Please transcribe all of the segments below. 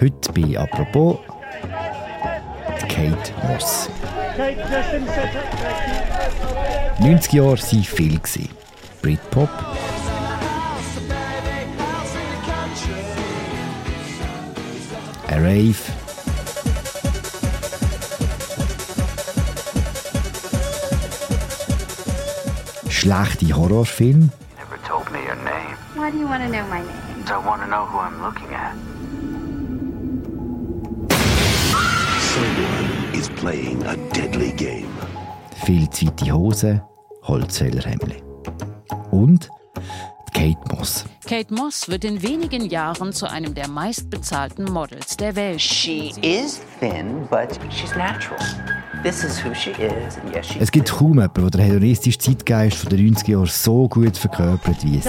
Heute bei «Apropos» Kate Moss. 90 Jahre waren viel. Britpop, ein Rave, schlechte Horrorfilme, Never told me your name. Why do you want to know my name? I want to know who I'm looking at. Viel zu weite Hosen, Holzfällerhemdli. Und die Kate Moss. Kate Moss wird in wenigen Jahren zu einem der meistbezahlten Models der Welt. She is thin, but she's natural. This is who she is, and yes, she's Es gibt kaum jemanden, der den hedonistischen Zeitgeist von den 90er Jahren so gut verkörpert wie sie.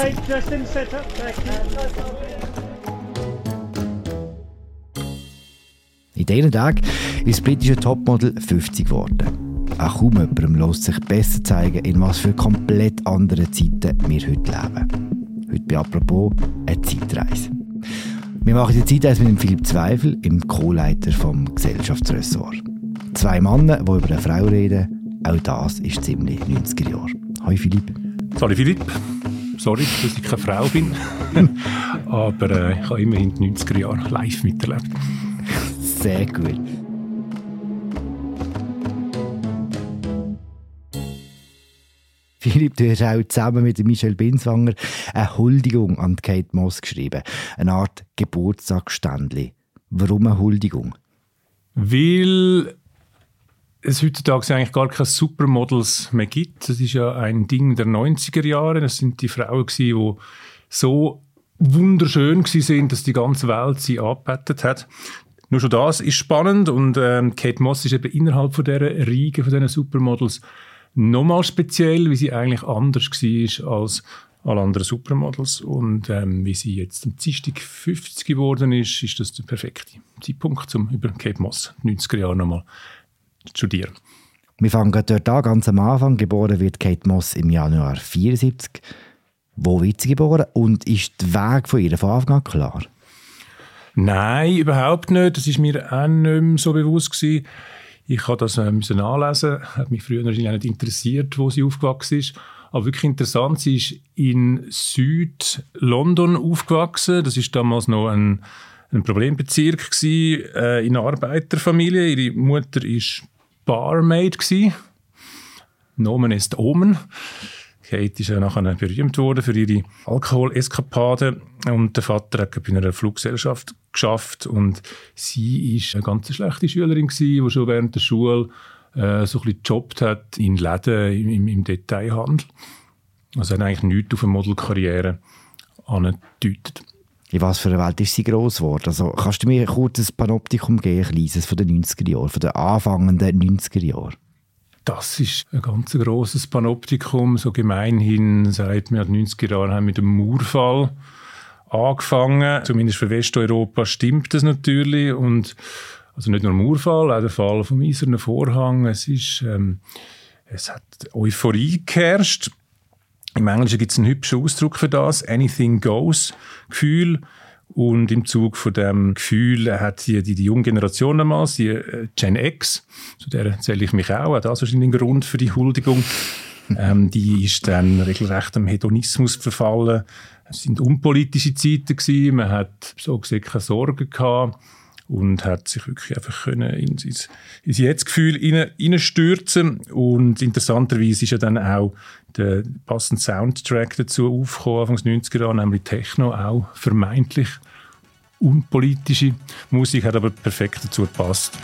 In diesen Tagen ist das britische Topmodel 50 geworden. Auch kaum jemandem lässt sich besser zeigen, in was für komplett anderen Zeiten wir heute leben. Heute bei «Apropos» eine Zeitreise. Wir machen die Zeitreise mit dem Philipp Zweifel, im Co-Leiter vom Gesellschaftsressort. Zwei Männer, die über eine Frau reden, auch das ist ziemlich 90er Jahre. Hallo Philipp. Sorry Philipp, sorry, dass ich keine Frau bin, aber äh, ich habe immerhin die 90er Jahre live miterlebt. Sehr gut. Philipp, du hast auch zusammen mit Michel Binswanger eine Huldigung an Kate Moss geschrieben. Eine Art Geburtstagsständli. Warum eine Huldigung? Weil es heutzutage eigentlich gar keine Supermodels mehr gibt. Das ist ja ein Ding der 90er Jahre. Das sind die Frauen, die so wunderschön sind, dass die ganze Welt sie angebettet hat. Nur schon das ist spannend und ähm, Kate Moss ist eben innerhalb von dieser Riege von diesen Supermodels nochmal speziell, wie sie eigentlich anders war als alle anderen Supermodels und ähm, wie sie jetzt am Dienstag 50 geworden ist, ist das der perfekte Zeitpunkt, um über Kate Moss 90er Jahre nochmal zu studieren. Wir fangen dort an, ganz am Anfang. Geboren wird Kate Moss im Januar 74. Wo wird sie geboren und ist der Weg von ihr von Anfang an klar? Nein, überhaupt nicht. Das ist mir auch nicht mehr so bewusst gewesen. Ich habe das äh, müssen nachlesen. Hat mich früher natürlich auch nicht interessiert, wo sie aufgewachsen ist. Aber wirklich interessant, sie ist in Süd-London aufgewachsen. Das ist damals noch ein, ein Problembezirk gewesen, äh, in einer Arbeiterfamilie. Ihre Mutter ist Barmaid gewesen. Nomen ist Omen. Kate ist ja nachher berühmt worden für ihre Alkoholeskapaden und der Vater hat bei einer Fluggesellschaft geschafft und sie ist eine ganz schlechte Schülerin gewesen, die schon während der Schule äh, so ein gejobbt hat in Läden im, im, Detailhandel. Also hat eigentlich nichts auf eine Modelkarriere angedeutet. In was für einer Welt ist sie gross geworden? Also, kannst du mir kurz ein Panoptikum geben, ein von den 90er Jahren, von den anfangenden 90er Jahren? Das ist ein ganz grosses Panoptikum. So gemeinhin seit wir in den 90er Jahren haben mit dem Mauerfall angefangen. Zumindest für Westeuropa stimmt das natürlich. Und also nicht nur der Mauerfall, auch der Fall vom Eisernen Vorhang. Es, ist, ähm, es hat Euphorie geherrscht. Im Englischen gibt es einen hübschen Ausdruck für das, Anything Goes Gefühl. Und im Zug von dem Gefühl hat die, die, die junge Generation damals, die äh, Gen X, zu der zähle ich mich auch, auch das ist ein Grund für die Huldigung, ähm, die ist dann regelrecht am Hedonismus verfallen. Es sind unpolitische Zeiten gewesen, man hat so gesehen keine Sorgen gehabt und hat sich wirklich einfach können ins, ins, ins Jetzt-Gefühl hineinstürzen und interessanterweise ist ja dann auch der passende Soundtrack dazu aufgekommen, Anfangs 90er Jahre, nämlich Techno, auch vermeintlich unpolitische Musik, hat aber perfekt dazu gepasst.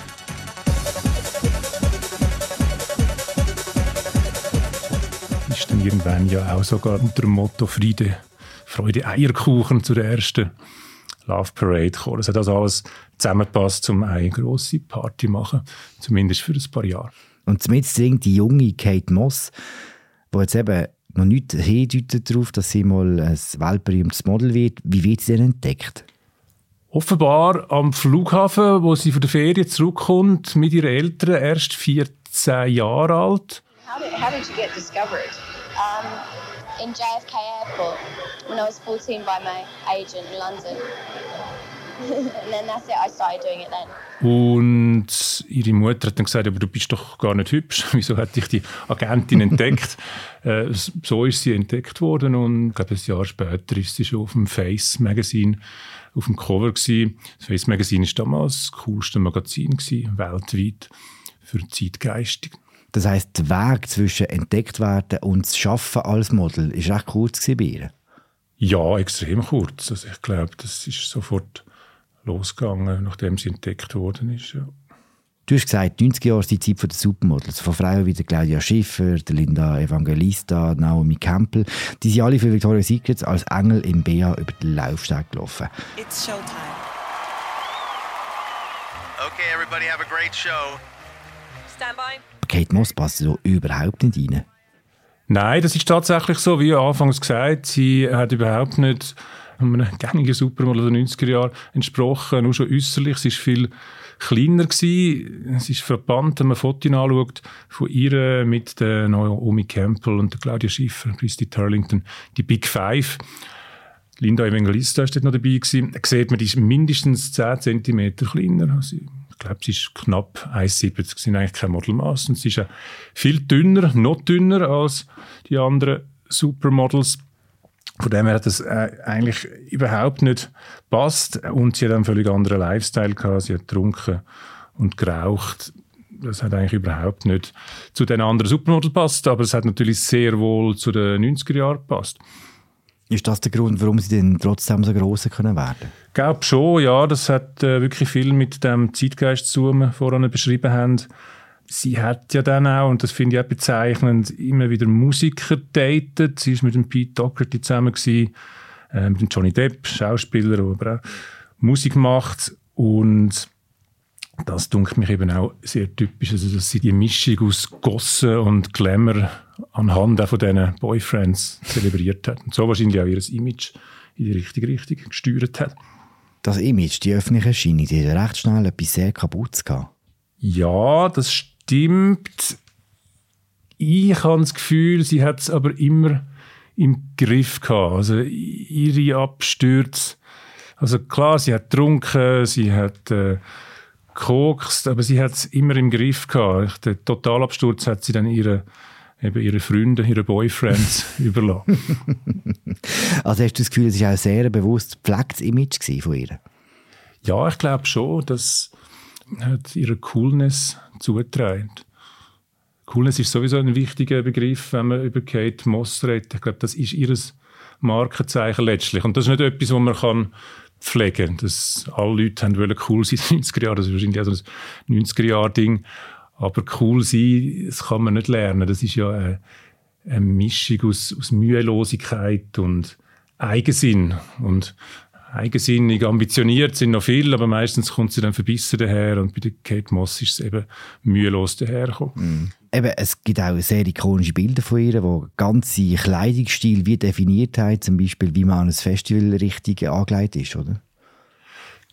Ist dann irgendwann ja auch sogar unter dem Motto Friede, Freude, Eierkuchen zur ersten Love Parade gekommen. Es hat also alles zusammengepasst, um eine grosse Party zu machen, zumindest für ein paar Jahre. Und damit singt die junge Kate Moss, die jetzt eben noch nicht hindeutet darauf, dass sie mal ein weltberühmtes Model wird. Wie wird sie denn entdeckt? Offenbar am Flughafen, wo sie von der Ferien zurückkommt, mit ihren Eltern, erst 14 Jahre alt. How did, how did you get discovered? um, in JFK Airport when I was 14 by my agent in London. and then that's it. I started doing it then. Und ihre Mutter hat dann gesagt, aber du bist doch gar nicht hübsch. Wieso hat dich die Agentin entdeckt? äh, so ist sie entdeckt worden und ich glaube, ein Jahr später ist sie schon auf dem Face Magazine auf dem Cover gewesen. Das Face Magazine ist damals das coolste Magazin gewesen, weltweit für Zeitgeistig. Das heisst, der Weg zwischen entdeckt werden und das Schaffen als Model ist recht kurz bei ihr. Ja, extrem kurz. Also ich glaube, das ist sofort losgegangen, nachdem sie entdeckt worden ist. Ja. Du hast gesagt, 90 Jahre ist die Zeit der Supermodels. Von Frauen wie der Claudia Schiffer, der Linda Evangelista, Naomi Campbell. Die sind alle für Victoria's Secret als Engel im BA über den Laufsteg gelaufen. It's showtime. Okay, everybody have a great show. Stand by. Kate Moss passt so überhaupt nicht rein. Nein, das ist tatsächlich so, wie anfangs gesagt. Sie hat überhaupt nicht einem gängigen Supermodel der 90er Jahre entsprochen, nur schon äußerlich. Sie ist viel kleiner gewesen. Es ist verbannt, wenn man Fotos anschaut von ihr mit der Naomi Campbell und der Claudia Schiffer, Christy Turlington, die Big Five. Linda Evangelista ist dort noch dabei gewesen. Da sieht man, die ist mindestens 10 cm kleiner. Also ich glaube, sie ist knapp 1,70. Sie sind eigentlich kein Modelmaß. Und sie ist auch viel dünner, noch dünner als die anderen Supermodels. Von dem her hat das äh, eigentlich überhaupt nicht passt. Und sie hat einen völlig anderen Lifestyle gehabt. Sie hat getrunken und geraucht. Das hat eigentlich überhaupt nicht zu den anderen Supermodels passt, aber es hat natürlich sehr wohl zu den 90er Jahren gepasst. Ist das der Grund, warum sie denn trotzdem so groß können werden? Ich glaube schon, ja. Das hat äh, wirklich viel mit dem Zeitgeist zu tun, den wir vorhin beschrieben haben. Sie hat ja dann auch, und das finde ich auch bezeichnend, immer wieder Musiker datet. Sie war mit dem Pete Doherty zusammen, gewesen, äh, mit dem Johnny Depp, Schauspieler, der aber auch Musik macht. Und das dunkelt mich eben auch sehr typisch, also dass sie die Mischung aus Gossen und Glamour anhand auch von diesen Boyfriends zelebriert hat. Und so wahrscheinlich auch ihr Image in die richtige Richtung gesteuert hat. Das Image, die öffentliche Erscheinung, die hat recht schnell etwas sehr kaputt gehabt. Ja, das stimmt. Ich habe das Gefühl, sie hat es aber immer im Griff gehabt. Also ihre Abstürze. Also klar, sie hat getrunken, sie hat äh, gekokst, aber sie hat es immer im Griff gehabt. Den Totalabsturz hat sie dann ihre eben ihre Freunde, ihre Boyfriends überlassen. Also hast du das Gefühl, es war auch ein sehr bewusst gepflegtes Image von ihr? Ja, ich glaube schon, das hat ihre Coolness zugetragen. Coolness ist sowieso ein wichtiger Begriff, wenn man über Kate Moss redet. Ich glaube, das ist ihr Markenzeichen letztlich. Und das ist nicht etwas, was man kann pflegen kann. Alle Leute haben wollen cool sein in den 90er Jahren. Das ist wahrscheinlich auch so ein 90er-Jahr-Ding. Aber cool sein, das kann man nicht lernen. Das ist ja eine, eine Mischung aus, aus Mühelosigkeit und Eigensinn. Und eigensinnig, ambitioniert sind noch viele, aber meistens kommt sie dann verbissen daher und bei der Kate Moss ist es eben mühelos dahergekommen. Mm. Eben, es gibt auch sehr ikonische Bilder von ihr, die ganze Kleidungsstil wie definiert haben, zum Beispiel wie man an ein Festival richtig angelegt ist, oder?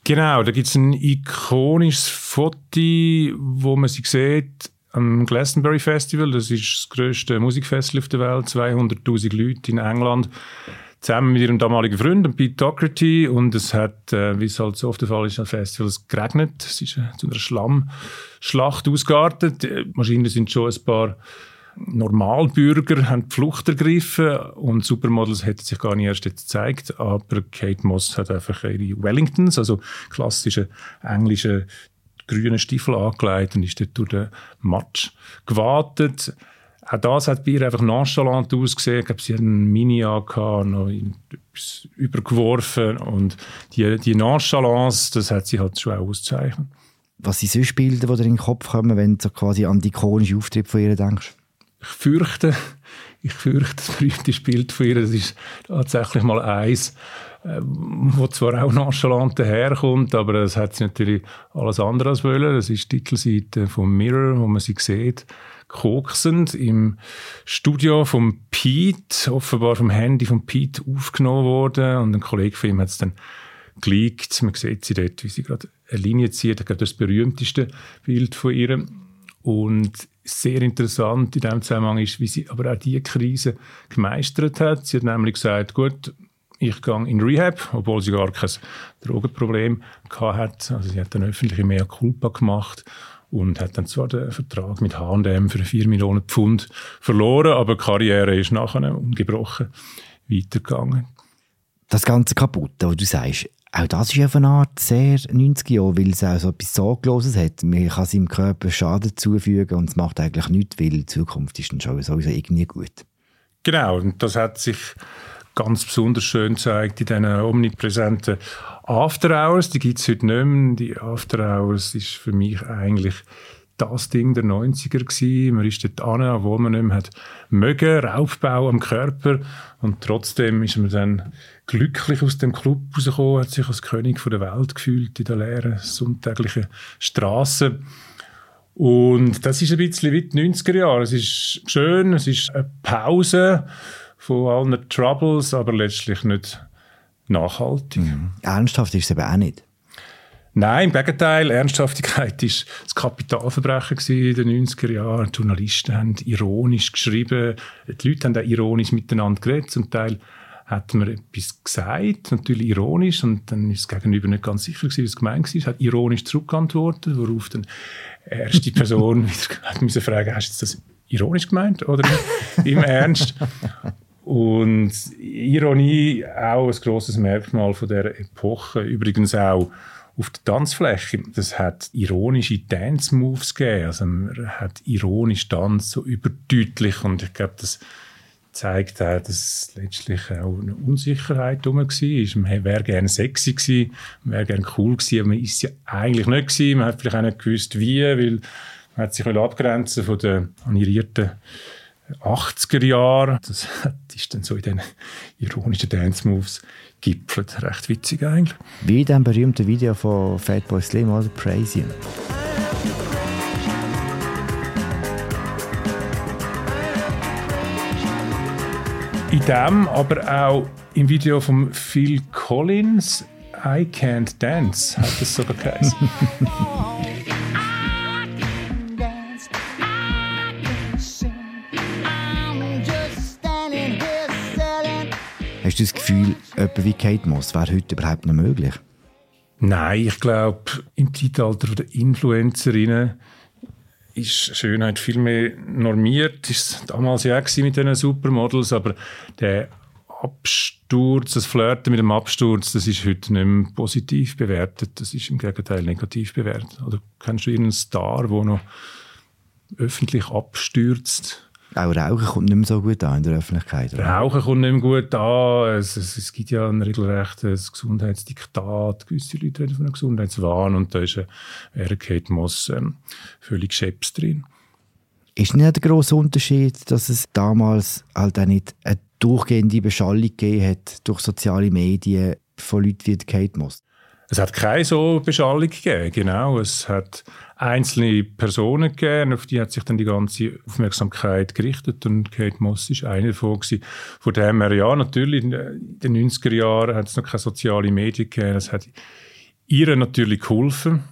Genau, da gibt es ein ikonisches Foto, wo man sie sieht am Glastonbury Festival. Das ist das grösste Musikfestival auf der Welt, 200'000 Leute in England zusammen mit ihrem damaligen Freund, Pete Doherty. Und es hat, äh, wie es halt so oft der Fall ist an Festivals, geregnet. Es ist äh, zu einer Schlammschlacht ausgeartet. Die Maschinen sind schon ein paar Normalbürger haben die Flucht ergriffen und Supermodels hätten sich gar nicht erst jetzt gezeigt, aber Kate Moss hat einfach ihre Wellingtons, also klassische englische grüne Stiefel angelegt und ist dort durch den Matsch gewartet. Auch das hat bei ihr einfach nonchalant ausgesehen. Ich glaube, sie hat einen Mini angehabt, noch etwas übergeworfen. Und die, die Nonchalance, das hat sie halt schon auch auszeichnet. Was sind sonst Bilder, die dir in den Kopf kommen, wenn du so an die ikonischen Auftritte von ihr denkst? Ich fürchte, ich fürchte, das berühmte Bild von ihr, das ist tatsächlich mal eins, äh, wo zwar auch nonchalant daherkommt, aber es hat sie natürlich alles andere als wollen. Das ist die Titelseite vom Mirror, wo man sie sieht koksend im Studio von Pete, offenbar vom Handy von Pete aufgenommen worden und ein Kollege von ihm hat es dann geleakt. Man sieht sie dort, wie sie gerade eine Linie zieht. Das berühmteste Bild von ihr. Und sehr interessant in diesem Zusammenhang ist, wie sie aber auch diese Krise gemeistert hat. Sie hat nämlich gesagt, gut, ich gehe in Rehab, obwohl sie gar kein Drogenproblem hatte. Also sie hat dann öffentliche Mea Culpa gemacht und hat dann zwar den Vertrag mit H&M für 4 Millionen Pfund verloren, aber die Karriere ist nachher ungebrochen weitergegangen. Das ganze Kaputte, was du sagst, auch das ist auf eine Art sehr 90 Jahre, weil es auch so etwas Sorgloses hat. Man kann seinem Körper Schaden zufügen und es macht eigentlich nichts, weil die Zukunft ist dann schon sowieso irgendwie gut. Genau, und das hat sich ganz besonders schön gezeigt in diesen omnipräsenten After Hours. Die gibt es heute nicht mehr. Die After Hours ist für mich eigentlich das Ding der 90er gewesen. Man ist dort an, obwohl man nicht mehr hat mögen, Raubbau am Körper. Und trotzdem ist man dann glücklich aus dem Club rausgekommen, hat sich als König der Welt gefühlt in der leeren, sonntäglichen Straße. Und das ist ein bisschen wie die 90er Jahre. Es ist schön, es ist eine Pause von allen Troubles, aber letztlich nicht nachhaltig. Mhm. Ernsthaft ist es eben auch nicht. Nein, im Gegenteil. Ernsthaftigkeit war das Kapitalverbrechen in den 90er Jahren. Die Journalisten haben ironisch geschrieben. Die Leute haben auch ironisch miteinander geredet. Zum Teil hat man etwas gesagt, natürlich ironisch, und dann ist das Gegenüber nicht ganz sicher gewesen, was gemeint war, hat ironisch zurückgeantwortet, worauf dann die erste Person wieder hat müssen fragen, hast du das ironisch gemeint oder im Ernst? Und Ironie auch ein grosses Merkmal von der Epoche. Übrigens auch auf der Tanzfläche. Das hat ironische Dance-Moves gegeben. Also man hat ironisch Tanz so überdeutlich und ich glaube, das zeigt auch, dass letztlich auch eine Unsicherheit herum war. Man wäre gerne sexy gewesen, man wäre gerne cool gewesen, aber man ist ja eigentlich nicht gewesen. Man hat vielleicht auch nicht gewusst, wie, weil man hat sich abgrenzen von den animierten 80er Jahren. Das ist dann so in den ironischen Dance-Moves gipfelt. Recht witzig eigentlich. Wie in dem berühmten Video von Fatboy Slim, oder? Praise You. In dem, aber auch im Video von Phil Collins, I Can't Dance, hat es sogar geheißen. Hast du das Gefühl, jemand wie Kate Moss wäre heute überhaupt noch möglich? Nein, ich glaube, im Zeitalter der Influencerinnen ist Schönheit viel mehr normiert. Ist damals ja auch mit diesen Supermodels, aber der Absturz, das Flirten mit dem Absturz, das ist heute nicht mehr positiv bewertet. Das ist im Gegenteil negativ bewertet. Oder kennst du irgendeinen Star, der noch öffentlich abstürzt? Auch Rauchen kommt nicht mehr so gut an in der Öffentlichkeit. Oder? Rauchen kommt nicht mehr gut an. Es, es, es gibt ja ein regelrechtes Gesundheitsdiktat. Gewisse Leute reden von einem Gesundheitswahn und da ist eine Kate Moss ähm, völlig scheps drin. Ist nicht der grosse Unterschied, dass es damals halt auch nicht eine durchgehende Beschallung gegeben hat durch soziale Medien von Leuten wie Kate Moss? Es hat keine so Beschallung gegeben, genau. Es hat einzelne Personen gegeben, auf die hat sich dann die ganze Aufmerksamkeit gerichtet und Kate Moss ist eine davon gewesen. Von dem her, ja, natürlich, in den 90er Jahren hat es noch keine sozialen Medien gegeben, es hat ihr natürlich geholfen.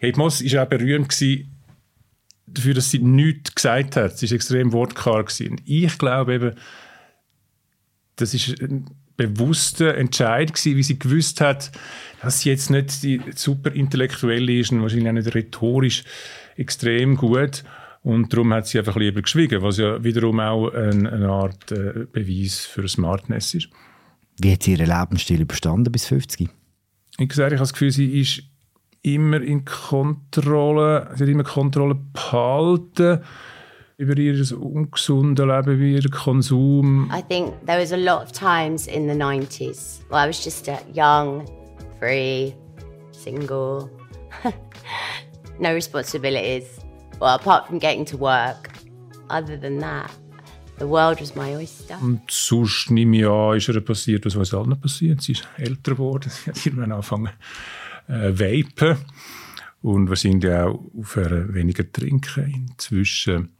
Kate Moss ist auch berühmt gewesen, dafür, dass sie nichts gesagt hat. Sie war extrem wortkarg. Und ich glaube eben, das ist bewusster Entscheid gewesen, wie sie gewusst hat, dass sie jetzt nicht die super intellektuelle ist und wahrscheinlich auch nicht rhetorisch extrem gut. Und darum hat sie einfach lieber geschwiegen, was ja wiederum auch eine, eine Art äh, Beweis für Smartness ist. Wie hat sie ihren Lebensstil überstanden bis 50? Ich sage, ich habe das Gefühl, sie ist immer in Kontrolle, sie hat immer Kontrolle behalten über ihr ungesundes Leben, über ihren Konsum. I think there was a lot of times in the 90s where I was just a young, free, single, no responsibilities. Well, apart from getting to work, other than that, the world was my oyster. Und sonst nehme ich an, ist ihr passiert, was uns allen passiert. Sie ist älter geworden, sie hat irgendwann angefangen äh, vapen und wahrscheinlich auch aufhören, weniger trinken. Inzwischen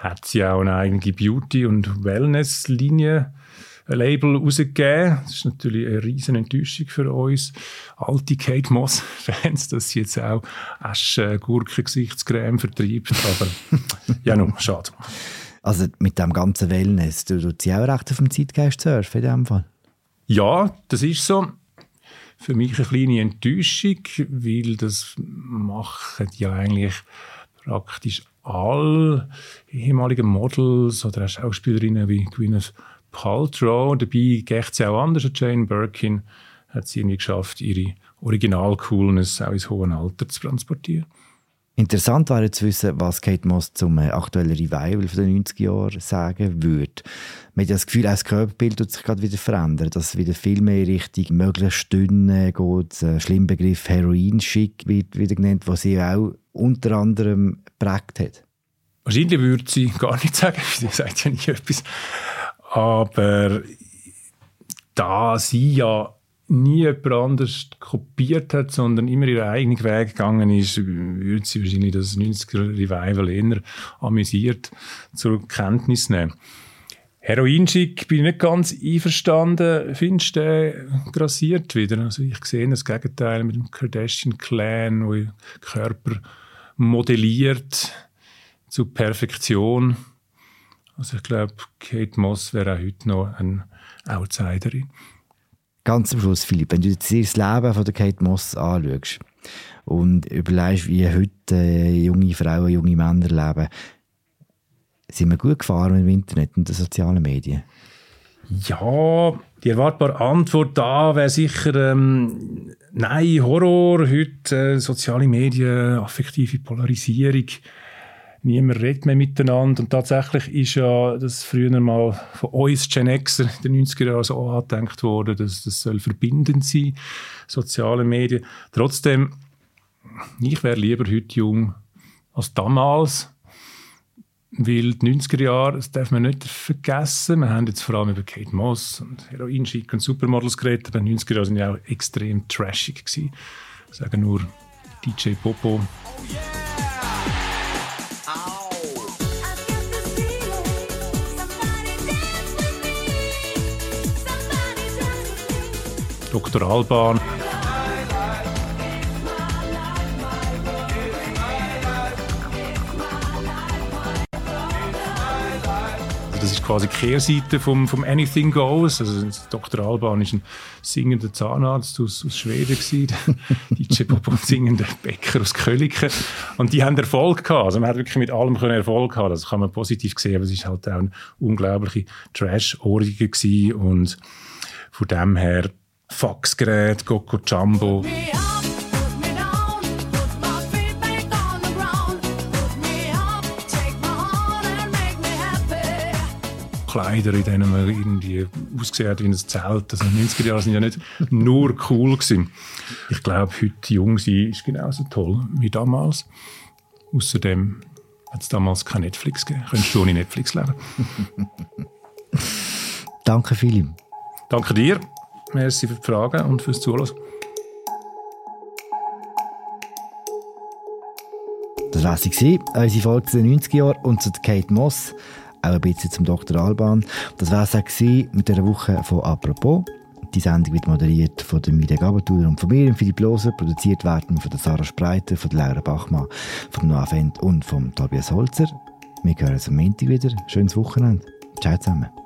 hat sie auch eine eigene Beauty- und Wellness-Linie Label rausgegeben. Das ist natürlich eine riesen Enttäuschung für uns alte Kate Moss-Fans, dass sie jetzt auch Asche, Gurken, Gesichtscreme vertreibt. Aber ja, nun, schade. Also mit dem ganzen Wellness, du tust sie auch recht auf dem Zeitgeist surfen in dem Fall? Ja, das ist so. Für mich eine kleine Enttäuschung, weil das machen ja eigentlich praktisch alle ehemaligen Models oder Schauspielerinnen wie Gwyneth Paltrow. Dabei geht es auch anders. Jane Birkin hat es irgendwie geschafft, ihre Original-Coolness auch ins hohe Alter zu transportieren. Interessant wäre zu wissen, was Kate Moss zum äh, aktuellen Revival von den 90er Jahren sagen würde. Man hat das Gefühl, auch das Körperbild wird sich gerade wieder verändern, dass es wieder viel mehr Richtung möglichst dünne geht. Ein schlimmer Begriff Heroin-Schick wird wieder genannt, was sie auch unter anderem prägt hat. Wahrscheinlich würde sie gar nicht sagen, sie sagt ja nicht etwas. Aber da sie ja nie jemand anders kopiert hat, sondern immer ihren eigenen Weg gegangen ist, würde sie wahrscheinlich das 90er Revival eher amüsiert zur Kenntnis nehmen. Heroinschick bin ich nicht ganz einverstanden. Findest du, der grassiert wieder? Also ich sehe das Gegenteil mit dem Kardashian-Clan, wo Körper modelliert zu Perfektion. Also ich glaube, Kate Moss wäre auch heute noch eine Outsiderin. Ganz zum Schluss, Philipp, wenn du jetzt das Leben von der Kate Moss anschaust und überlegst, wie heute äh, junge Frauen, junge Männer leben, sind wir gut gefahren im Internet und den sozialen Medien? Ja, die erwartbare Antwort da wäre sicher ähm, nein, Horror, heute äh, soziale Medien, affektive Polarisierung niemand redet mehr miteinander. Und tatsächlich ist ja das früher mal von uns Gen Xer in den 90er Jahren so angedenkt worden, dass das soll verbindend sein, soziale Medien. Trotzdem, ich wäre lieber heute jung als damals. Weil die 90er Jahre, das darf man nicht vergessen, wir haben jetzt vor allem über Kate Moss und Heroinschick und Supermodels geredet, aber die 90er Jahre sind ja auch extrem trashig gewesen. Ich sage nur DJ Popo. Oh yeah! Dr. Alban. Quasi Kehrseite vom, vom Anything Goes. Also Dr. Alban ist ein singender Zahnarzt aus, aus Schweden DJ Popo ein singender Bäcker aus Köliken. Und die haben Erfolg gehabt. Also man hat wirklich mit allem Erfolg gehabt. Das kann man positiv sehen, aber es ist halt auch eine unglaubliche Trash-Orgie und von dem her Faxgerät, Coco Jumbo. Kleider, in denen man irgendwie ausgesehen hat wie ein Zelt. Also in den 90er Jahren sind ja nicht nur cool gewesen. Ich glaube, heute jung sein ist genauso toll wie damals. Außerdem hat es damals kein Netflix gegeben. Könntest du ohne Netflix leben. Danke, Philipp. Danke dir. Merci für die Fragen und fürs Zuhören. Das war sie, unsere Folge zu den 90er Jahren und zu Kate Moss, auch ein bisschen zum Dr. Alban. Das war es auch mit dieser Woche von «Apropos». Die Sendung wird moderiert von der Miriam Gabatuller und von mir, Philipp Loser, produziert werden von der Sarah Spreiter, von der Laura Bachmann, von Noah Fendt und von Tobias Holzer. Wir hören uns am Montag wieder. Schönes Wochenende. Ciao zusammen.